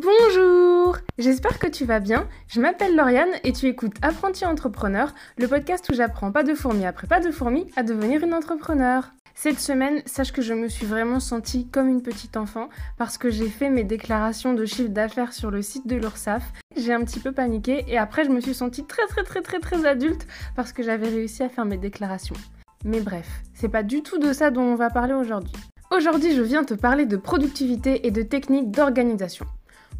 Bonjour J'espère que tu vas bien. Je m'appelle Lauriane et tu écoutes Apprenti Entrepreneur, le podcast où j'apprends pas de fourmi après pas de fourmi à devenir une entrepreneur. Cette semaine, sache que je me suis vraiment sentie comme une petite enfant parce que j'ai fait mes déclarations de chiffre d'affaires sur le site de l'URSSAF. J'ai un petit peu paniqué et après je me suis sentie très très très très très adulte parce que j'avais réussi à faire mes déclarations. Mais bref, c'est pas du tout de ça dont on va parler aujourd'hui. Aujourd'hui, je viens te parler de productivité et de techniques d'organisation.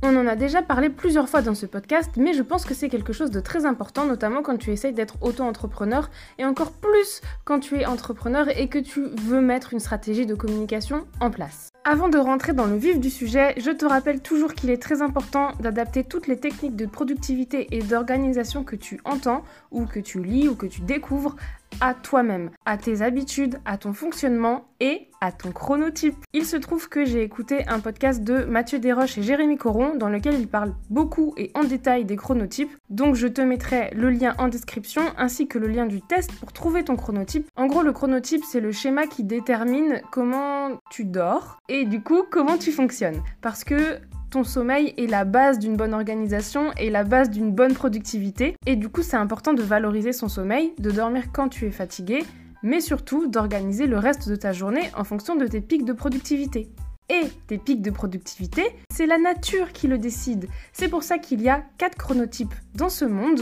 On en a déjà parlé plusieurs fois dans ce podcast, mais je pense que c'est quelque chose de très important, notamment quand tu essayes d'être auto-entrepreneur, et encore plus quand tu es entrepreneur et que tu veux mettre une stratégie de communication en place. Avant de rentrer dans le vif du sujet, je te rappelle toujours qu'il est très important d'adapter toutes les techniques de productivité et d'organisation que tu entends, ou que tu lis, ou que tu découvres à toi-même, à tes habitudes, à ton fonctionnement et à ton chronotype. Il se trouve que j'ai écouté un podcast de Mathieu Desroches et Jérémy Coron dans lequel ils parlent beaucoup et en détail des chronotypes. Donc je te mettrai le lien en description ainsi que le lien du test pour trouver ton chronotype. En gros, le chronotype, c'est le schéma qui détermine comment tu dors et du coup comment tu fonctionnes. Parce que ton sommeil est la base d'une bonne organisation et la base d'une bonne productivité. Et du coup, c'est important de valoriser son sommeil, de dormir quand tu es fatigué, mais surtout d'organiser le reste de ta journée en fonction de tes pics de productivité. Et tes pics de productivité, c'est la nature qui le décide. C'est pour ça qu'il y a quatre chronotypes dans ce monde.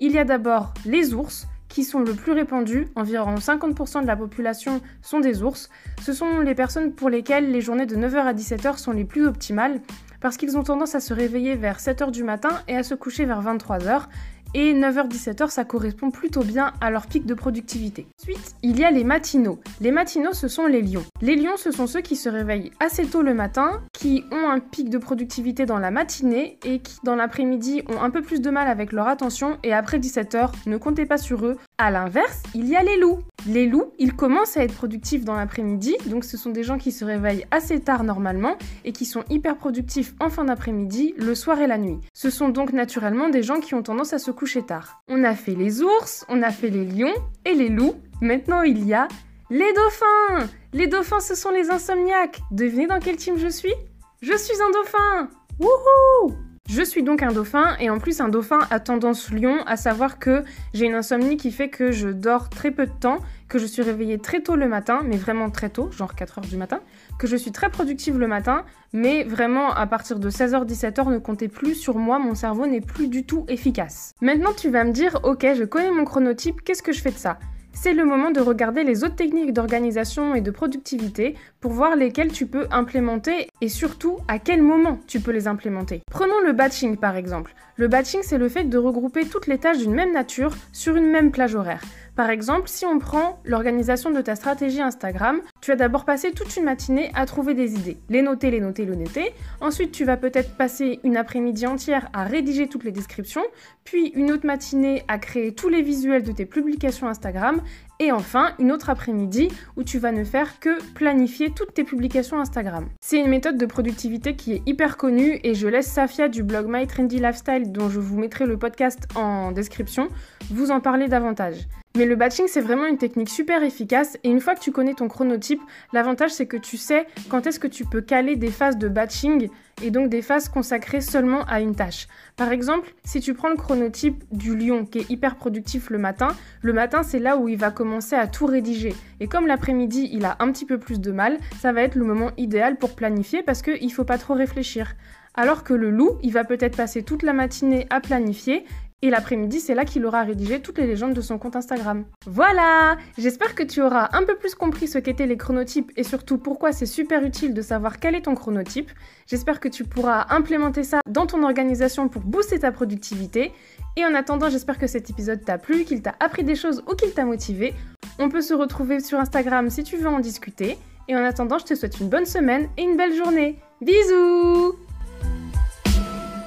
Il y a d'abord les ours, qui sont le plus répandus. Environ 50% de la population sont des ours. Ce sont les personnes pour lesquelles les journées de 9h à 17h sont les plus optimales parce qu'ils ont tendance à se réveiller vers 7h du matin et à se coucher vers 23h. Et 9h-17h, ça correspond plutôt bien à leur pic de productivité. Ensuite, il y a les matinaux. Les matinaux, ce sont les lions. Les lions, ce sont ceux qui se réveillent assez tôt le matin, qui ont un pic de productivité dans la matinée et qui, dans l'après-midi, ont un peu plus de mal avec leur attention et après 17h, ne comptez pas sur eux. À l'inverse, il y a les loups. Les loups, ils commencent à être productifs dans l'après-midi, donc ce sont des gens qui se réveillent assez tard normalement et qui sont hyper productifs en fin d'après-midi, le soir et la nuit. Ce sont donc naturellement des gens qui ont tendance à se coucher tard. On a fait les ours, on a fait les lions et les loups. Maintenant, il y a les dauphins. Les dauphins, ce sont les insomniaques. Devinez dans quel team je suis? Je suis un dauphin. Wouhou je suis donc un dauphin et en plus un dauphin à tendance lion, à savoir que j'ai une insomnie qui fait que je dors très peu de temps, que je suis réveillée très tôt le matin, mais vraiment très tôt, genre 4h du matin, que je suis très productive le matin, mais vraiment à partir de 16h-17h ne comptez plus sur moi, mon cerveau n'est plus du tout efficace. Maintenant tu vas me dire, ok je connais mon chronotype, qu'est-ce que je fais de ça? C'est le moment de regarder les autres techniques d'organisation et de productivité pour voir lesquelles tu peux implémenter et surtout à quel moment tu peux les implémenter. Prenons le batching par exemple. Le batching c'est le fait de regrouper toutes les tâches d'une même nature sur une même plage horaire. Par exemple, si on prend l'organisation de ta stratégie Instagram, tu vas d'abord passer toute une matinée à trouver des idées, les noter, les noter, les noter. Ensuite, tu vas peut-être passer une après-midi entière à rédiger toutes les descriptions, puis une autre matinée à créer tous les visuels de tes publications Instagram, et enfin, une autre après-midi où tu vas ne faire que planifier toutes tes publications Instagram. C'est une méthode de productivité qui est hyper connue et je laisse Safia du blog My Trendy Lifestyle, dont je vous mettrai le podcast en description, vous en parler davantage. Mais le batching, c'est vraiment une technique super efficace et une fois que tu connais ton chronotype, l'avantage c'est que tu sais quand est-ce que tu peux caler des phases de batching et donc des phases consacrées seulement à une tâche. Par exemple, si tu prends le chronotype du lion qui est hyper productif le matin, le matin c'est là où il va commencer à tout rédiger. Et comme l'après-midi il a un petit peu plus de mal, ça va être le moment idéal pour planifier parce qu'il ne faut pas trop réfléchir. Alors que le loup, il va peut-être passer toute la matinée à planifier et l'après-midi, c'est là qu'il aura rédigé toutes les légendes de son compte Instagram. Voilà J'espère que tu auras un peu plus compris ce qu'étaient les chronotypes et surtout pourquoi c'est super utile de savoir quel est ton chronotype. J'espère que tu pourras implémenter ça dans ton organisation pour booster ta productivité. Et en attendant, j'espère que cet épisode t'a plu, qu'il t'a appris des choses ou qu'il t'a motivé. On peut se retrouver sur Instagram si tu veux en discuter. Et en attendant, je te souhaite une bonne semaine et une belle journée. Bisous